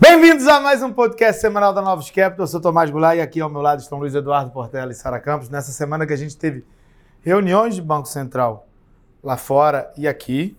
Bem-vindos a mais um podcast semanal da Novos Capital. Eu sou Tomás Goulart e aqui ao meu lado estão Luiz Eduardo Portela e Sara Campos. Nessa semana que a gente teve reuniões de Banco Central lá fora e aqui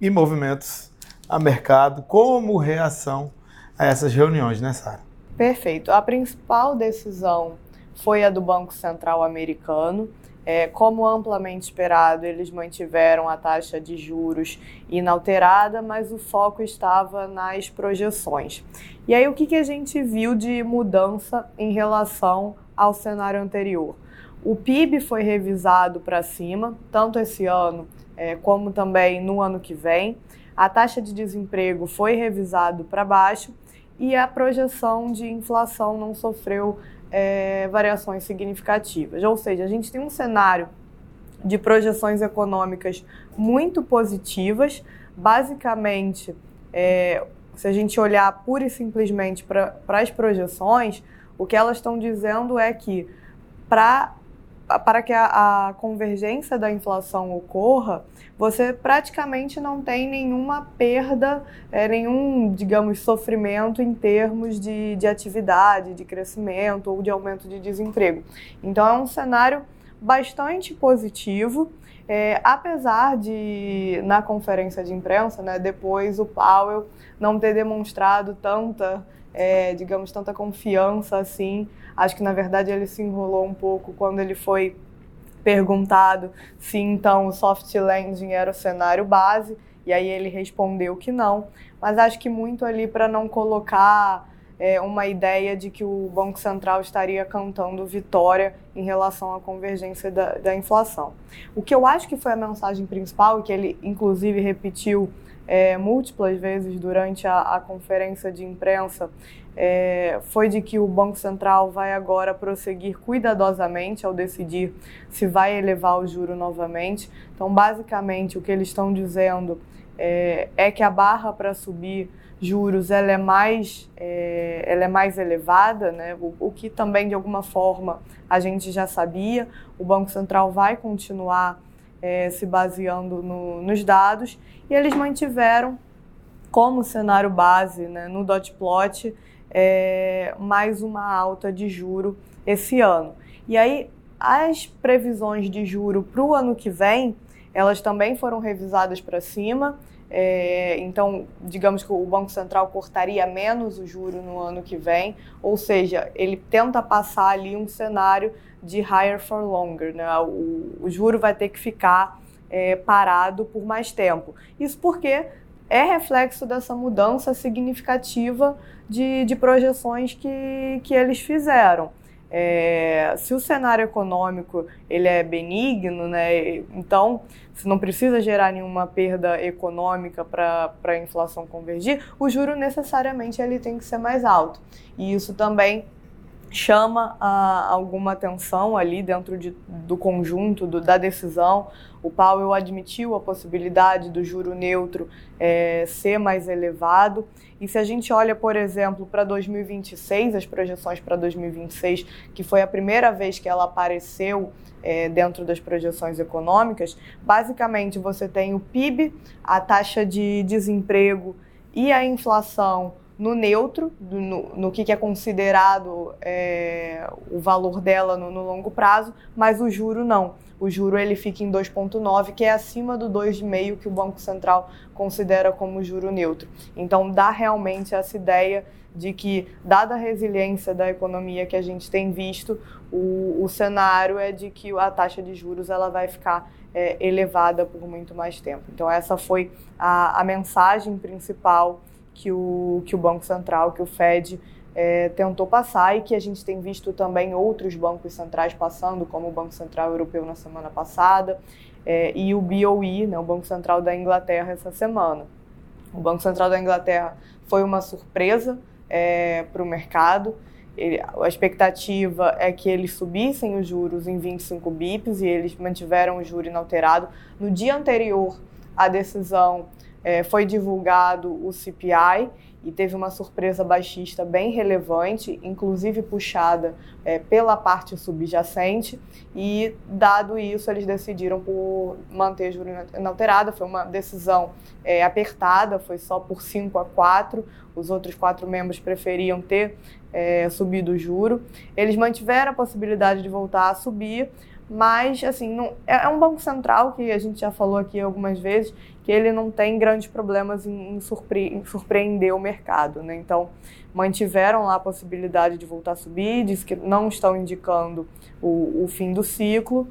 e movimentos a mercado como reação a essas reuniões, né, Sara? Perfeito. A principal decisão foi a do Banco Central americano. É, como amplamente esperado, eles mantiveram a taxa de juros inalterada, mas o foco estava nas projeções. E aí, o que, que a gente viu de mudança em relação ao cenário anterior? O PIB foi revisado para cima, tanto esse ano é, como também no ano que vem. A taxa de desemprego foi revisado para baixo e a projeção de inflação não sofreu é, variações significativas. Ou seja, a gente tem um cenário de projeções econômicas muito positivas. Basicamente, é, se a gente olhar pura e simplesmente para as projeções, o que elas estão dizendo é que para para que a, a, convergência da inflação ocorra, você praticamente não tem nenhuma perda, é, nenhum, digamos, sofrimento em termos de, de atividade, de crescimento ou de aumento de desemprego. Então, é um cenário bastante positivo. É, apesar de, na conferência de imprensa, né, depois o Powell não ter demonstrado tanta, é, digamos, tanta confiança assim Acho que na verdade ele se enrolou um pouco quando ele foi perguntado se então o soft landing era o cenário base, e aí ele respondeu que não. Mas acho que muito ali para não colocar é, uma ideia de que o Banco Central estaria cantando vitória em relação à convergência da, da inflação. O que eu acho que foi a mensagem principal, que ele inclusive repetiu é, múltiplas vezes durante a, a conferência de imprensa, é, foi de que o Banco Central vai agora prosseguir cuidadosamente ao decidir se vai elevar o juro novamente. Então, basicamente, o que eles estão dizendo é, é que a barra para subir juros ela é mais, é, ela é mais elevada, né? O, o, que também de alguma forma a gente já sabia. O Banco Central vai continuar é, se baseando no, nos dados e eles mantiveram como cenário base né, no dot plot é, mais uma alta de juro esse ano. E aí as previsões de juro para o ano que vem, elas também foram revisadas para cima. É, então, digamos que o Banco Central cortaria menos o juro no ano que vem, ou seja, ele tenta passar ali um cenário de higher for longer, né? o, o juro vai ter que ficar é, parado por mais tempo. Isso porque é reflexo dessa mudança significativa de, de projeções que, que eles fizeram. É, se o cenário econômico ele é benigno, né, então se não precisa gerar nenhuma perda econômica para a inflação convergir, o juro necessariamente ele tem que ser mais alto. E isso também chama a, alguma atenção ali dentro de, do conjunto do, da decisão. O Powell admitiu a possibilidade do juro neutro é, ser mais elevado. E se a gente olha, por exemplo, para 2026, as projeções para 2026, que foi a primeira vez que ela apareceu é, dentro das projeções econômicas, basicamente você tem o PIB, a taxa de desemprego e a inflação no neutro, no, no que, que, é considerado é, o valor dela no, no, longo prazo, mas o juro não. O juro ele fica em 2,9, que é acima do 2,5 que o Banco Central considera como juro neutro. Então dá realmente essa ideia de que, dada a resiliência da economia que a gente tem visto, o, o cenário é de que a taxa de juros ela vai ficar é, elevada por muito mais tempo. Então essa foi a, a mensagem principal que o, que o Banco Central, que o Fed é, tentou passar e que a gente tem visto também outros bancos centrais passando, como o Banco Central Europeu na semana passada é, e o BOE, né, o Banco Central da Inglaterra, essa semana. O Banco Central da Inglaterra foi uma surpresa é, para o mercado. Ele, a expectativa é que eles subissem os juros em 25 bips e eles mantiveram o juro inalterado. No dia anterior à decisão, é, foi divulgado o CPI e teve uma surpresa baixista bem relevante, inclusive puxada é, pela parte subjacente, e dado isso, eles decidiram por manter juro inalterada. Foi uma decisão é, apertada, foi só por 5 a 4. Os outros quatro membros preferiam ter é, subido o juro. Eles mantiveram a possibilidade de voltar a subir, mas assim não, é, é um banco central que a gente já falou aqui algumas vezes que ele não tem grandes problemas em, surpre, em surpreender o mercado, né? Então mantiveram lá a possibilidade de voltar a subir, diz que não estão indicando o, o fim do ciclo,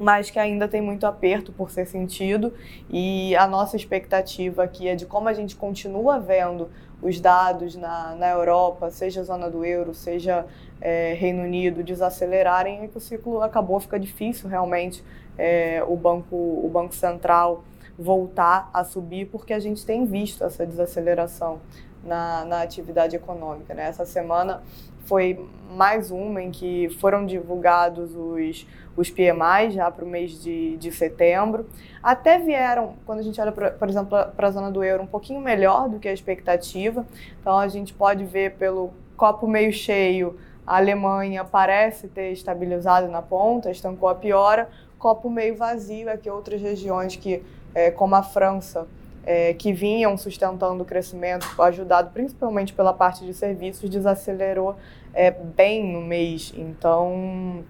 mas que ainda tem muito aperto por ser sentido e a nossa expectativa aqui é de como a gente continua vendo os dados na, na Europa, seja zona do euro, seja é, Reino Unido, desacelerarem, é que o ciclo acabou, fica difícil realmente é, o, banco, o Banco Central voltar a subir, porque a gente tem visto essa desaceleração na, na atividade econômica. Né? Essa semana foi mais uma em que foram divulgados os, os PMI já para o mês de, de setembro. Até vieram, quando a gente olha, pra, por exemplo, para a zona do euro, um pouquinho melhor do que a expectativa. Então a gente pode ver pelo copo meio cheio, a Alemanha parece ter estabilizado na ponta, estancou a piora. Copo meio vazio é que outras regiões que, é, como a França, é, que vinham sustentando o crescimento, ajudado principalmente pela parte de serviços, desacelerou é, bem no mês. Então,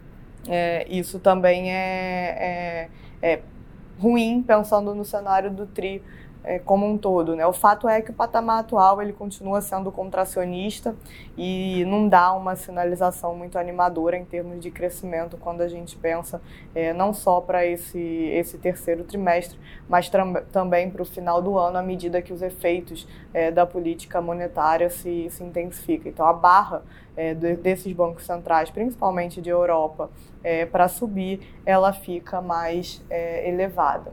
é, isso também é, é, é, ruim pensando no cenário do TRI é, como um todo. Né? O fato é que o patamar atual ele continua sendo contracionista e não dá uma sinalização muito animadora em termos de crescimento quando a gente pensa é, não só para esse, esse terceiro trimestre, mas também para o final do ano, à medida que os efeitos é, da política monetária se, se intensificam. Então, a barra é, desses bancos centrais, principalmente de Europa, é, para subir, ela fica mais é, elevada.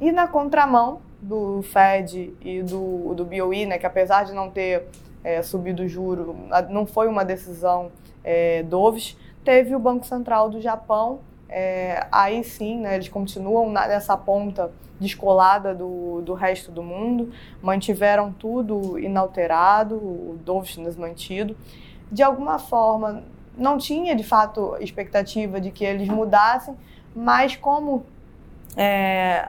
E na contramão, do Fed e do, do BOE, né, que apesar de não ter é, subido o juro, não foi uma decisão é, doves, teve o Banco Central do Japão, é, aí sim, né, eles continuam nessa ponta descolada do, do resto do mundo, mantiveram tudo inalterado, o Doves desmantido. De alguma forma, não tinha de fato expectativa de que eles mudassem, mas como é,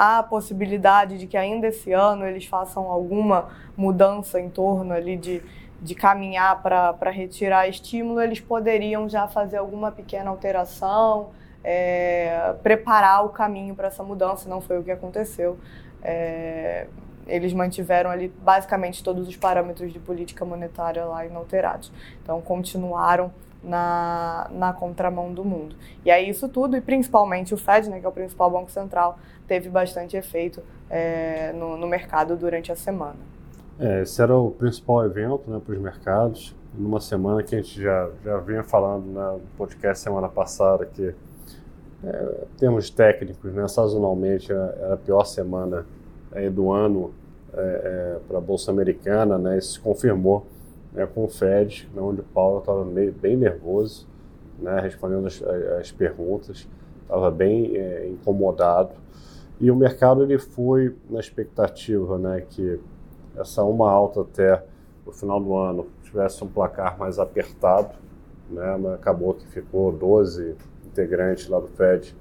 há a possibilidade de que ainda esse ano eles façam alguma mudança em torno ali de, de caminhar para retirar estímulo, eles poderiam já fazer alguma pequena alteração, é, preparar o caminho para essa mudança, não foi o que aconteceu. É, eles mantiveram ali basicamente todos os parâmetros de política monetária lá inalterados. Então, continuaram na, na contramão do mundo. E aí isso tudo, e principalmente o Fed, né, que é o principal banco central, teve bastante efeito é, no, no, mercado durante a semana. É, esse era o principal evento né, para os mercados, numa semana que a gente já, já vinha falando né, no podcast semana passada que é, termos técnicos, né, sazonalmente era a pior semana é, do ano é, é, para a Bolsa Americana, né, isso se confirmou né, com o Fed, né, onde o Paulo estava bem nervoso, né, respondendo as, as perguntas, estava bem é, incomodado. E o mercado ele foi na expectativa né, que essa uma alta até o final do ano tivesse um placar mais apertado, né, mas acabou que ficou 12 integrantes lá do Fed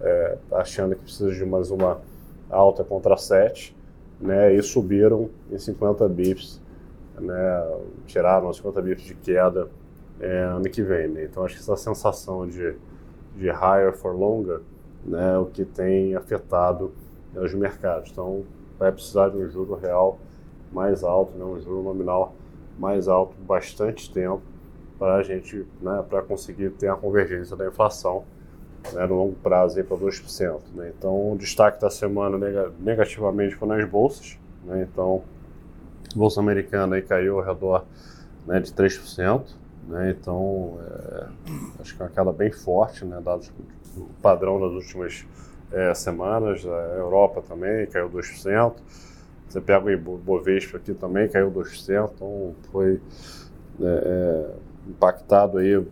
é, achando que precisa de mais uma alta contra 7, né, e subiram em 50 bips né, tiraram os 50 bips de queda é, ano que vem. Né? Então, acho que essa sensação de, de higher for longer né, é o que tem afetado né, os mercados. Então, vai precisar de um juro real mais alto, né, um juro nominal mais alto bastante tempo para a gente, né, para conseguir ter a convergência da inflação né, no longo prazo para 2%. Né? Então, o destaque da semana negativamente foi nas bolsas. Né? Então, Bolsa Americana aí caiu ao redor né, de 3%, né, então é, acho que é uma queda bem forte, né, dado o padrão das últimas é, semanas, a Europa também caiu 2%, você pega o Bovespa aqui também, caiu 2%, então foi é, é, impactado aí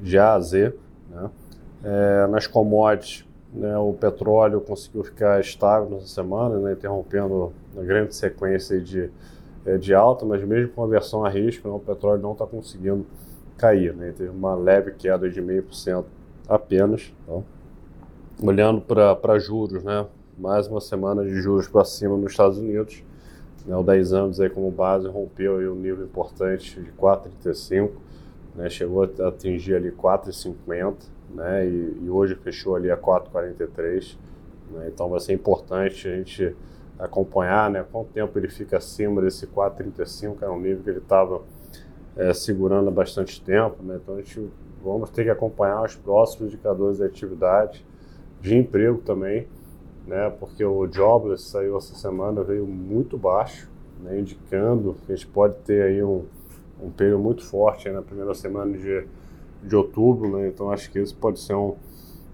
de A a Z. Né? É, nas commodities, né, o petróleo conseguiu ficar estável nessa semana, né, interrompendo uma grande sequência de é, de alta, mas mesmo com aversão a risco, né, o petróleo não está conseguindo cair. Né? Teve uma leve queda de 0,5% apenas. Então, olhando para juros, né? mais uma semana de juros para cima nos Estados Unidos. Né? O 10 anos aí como base rompeu aí um nível importante de 4,35, né? chegou a atingir ali 4,50 né? E, e, hoje fechou ali a 4,43. Né? Então vai ser importante a gente acompanhar né? quanto tempo ele fica acima desse 4,35, que é um nível que ele estava é, segurando há bastante tempo. Né? Então a gente vamos ter que acompanhar os próximos indicadores de atividade, de emprego também, né? porque o Jobless saiu essa semana, veio muito baixo, né? indicando que a gente pode ter aí um, um período muito forte na primeira semana de, de outubro, né? então acho que isso pode ser um,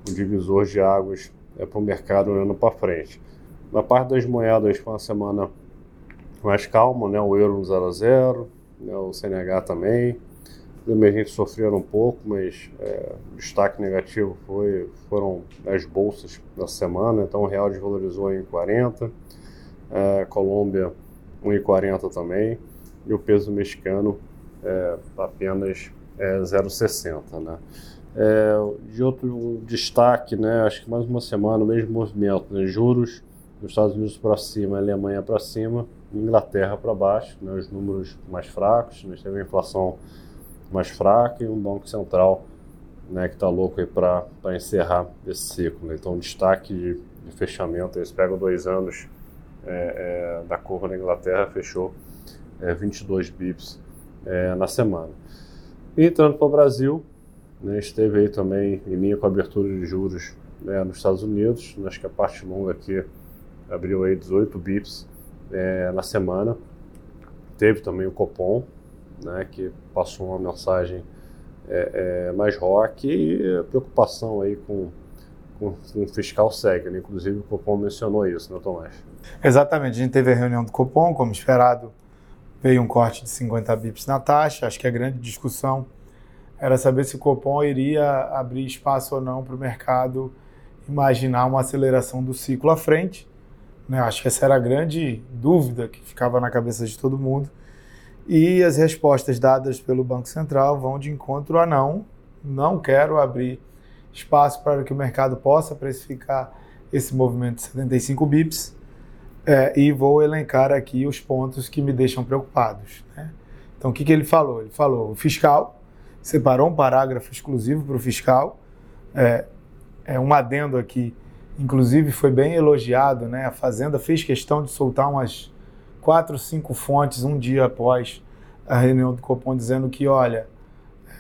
um divisor de águas é, para o mercado olhando para frente. Na parte das moedas, foi uma semana mais calma, né? o euro no 0 a 0, né? o CNH também. Os emergentes sofreram um pouco, mas é, destaque negativo foi, foram as bolsas da semana. Então, o real desvalorizou em 40, é, Colômbia 1,40 também, e o peso mexicano é, apenas é, 0,60. Né? É, de outro destaque, né, acho que mais uma semana, o mesmo movimento, né, juros nos Estados Unidos para cima, Alemanha para cima, Inglaterra para baixo, né, os números mais fracos, nós temos a inflação mais fraca e um Banco Central né, que está louco para encerrar esse ciclo. Né? Então, destaque de, de fechamento, eles pegam dois anos é, é, da curva na Inglaterra, fechou é, 22 bips é, na semana. E entrando para o Brasil, né, esteve aí também em linha com a abertura de juros né, nos Estados Unidos, acho que a parte longa aqui abriu aí 18 bips é, na semana. Teve também o Copom, né, que passou uma mensagem é, é, mais rock e preocupação aí com, com, com o fiscal segue. Né? Inclusive o Copom mencionou isso, né, Tomás? Exatamente. A gente teve a reunião do Copom, como esperado, veio um corte de 50 bips na taxa. Acho que a grande discussão era saber se o Copom iria abrir espaço ou não para o mercado imaginar uma aceleração do ciclo à frente. Né? Acho que essa era a grande dúvida que ficava na cabeça de todo mundo. E as respostas dadas pelo Banco Central vão de encontro a não, não quero abrir espaço para que o mercado possa precificar esse movimento de 75 bips é, e vou elencar aqui os pontos que me deixam preocupados. Né? Então, o que, que ele falou? Ele falou o fiscal, separou um parágrafo exclusivo para o fiscal, é, é um adendo aqui inclusive foi bem elogiado, né? A Fazenda fez questão de soltar umas quatro, cinco fontes um dia após a reunião do Copom dizendo que, olha,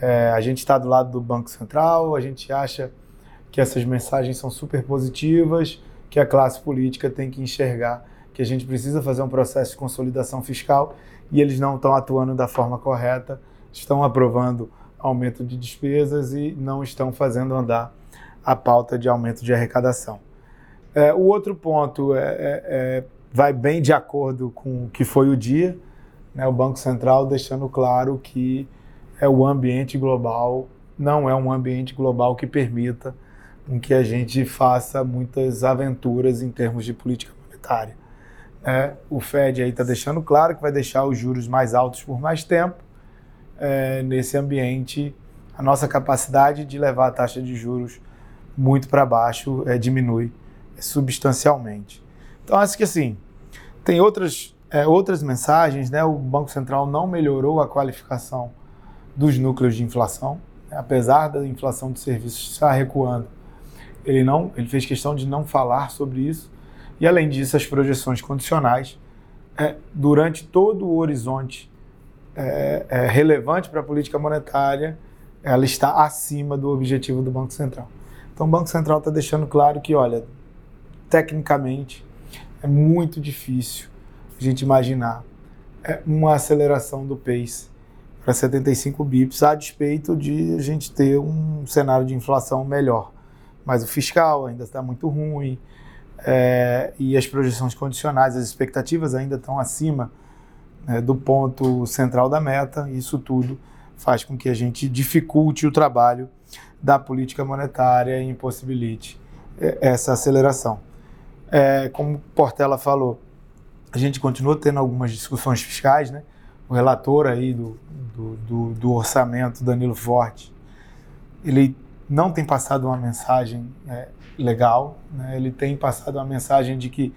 é, a gente está do lado do Banco Central, a gente acha que essas mensagens são super positivas, que a classe política tem que enxergar que a gente precisa fazer um processo de consolidação fiscal e eles não estão atuando da forma correta, estão aprovando aumento de despesas e não estão fazendo andar a pauta de aumento de arrecadação. É, o outro ponto é, é, é, vai bem de acordo com o que foi o dia, né, o Banco Central deixando claro que é o ambiente global, não é um ambiente global que permita que a gente faça muitas aventuras em termos de política monetária. É, o Fed aí está deixando claro que vai deixar os juros mais altos por mais tempo. É, nesse ambiente, a nossa capacidade de levar a taxa de juros muito para baixo é, diminui substancialmente. Então, acho que assim, tem outras, é, outras mensagens, né? O Banco Central não melhorou a qualificação dos núcleos de inflação, né? apesar da inflação de serviços estar recuando. Ele não, ele fez questão de não falar sobre isso. E além disso, as projeções condicionais é, durante todo o horizonte é, é, relevante para a política monetária, ela está acima do objetivo do Banco Central. Então, o Banco Central está deixando claro que, olha, tecnicamente é muito difícil a gente imaginar é, uma aceleração do pace para 75 bips, a despeito de a gente ter um cenário de inflação melhor. Mas o fiscal ainda está muito ruim é, e as projeções condicionais, as expectativas ainda estão acima né, do ponto central da meta. Isso tudo faz com que a gente dificulte o trabalho da política monetária e impossibilite é, essa aceleração é, como Portela falou, A gente continua tendo algumas discussões fiscais, né? O relator aí do, do, do, do orçamento, Danilo Forte, ele não tem passado uma mensagem é, legal, né? ele tem passado uma mensagem de que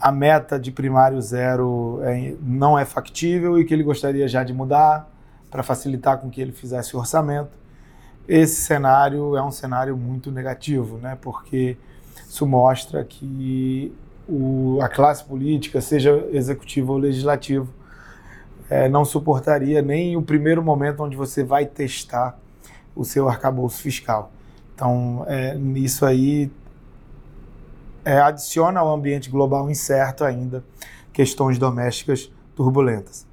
a meta de primário zero é, não é factível e que ele gostaria já de mudar para facilitar com que ele fizesse o orçamento. Esse cenário é um cenário muito negativo, né? porque isso mostra que o, a classe política, seja executivo ou legislativo, é, não suportaria nem o primeiro momento onde você vai testar o seu arcabouço fiscal. Então, é, isso aí é, adiciona ao ambiente global incerto ainda questões domésticas turbulentas.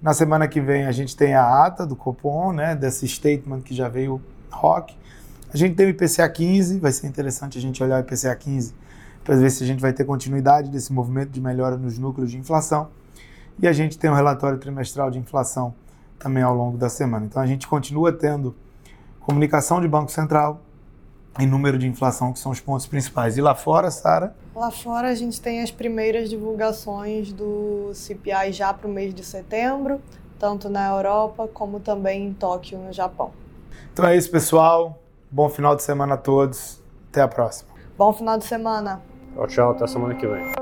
Na semana que vem a gente tem a ata do Copom, né, desse statement que já veio rock. A gente tem o IPCA 15, vai ser interessante a gente olhar o IPCA 15 para ver se a gente vai ter continuidade desse movimento de melhora nos núcleos de inflação. E a gente tem um relatório trimestral de inflação também ao longo da semana. Então a gente continua tendo comunicação de Banco Central, em número de inflação, que são os pontos principais. E lá fora, Sara? Lá fora a gente tem as primeiras divulgações do CPI já para o mês de setembro, tanto na Europa como também em Tóquio, no Japão. Então é isso, pessoal. Bom final de semana a todos. Até a próxima. Bom final de semana. Tchau, tchau. Até semana que vem.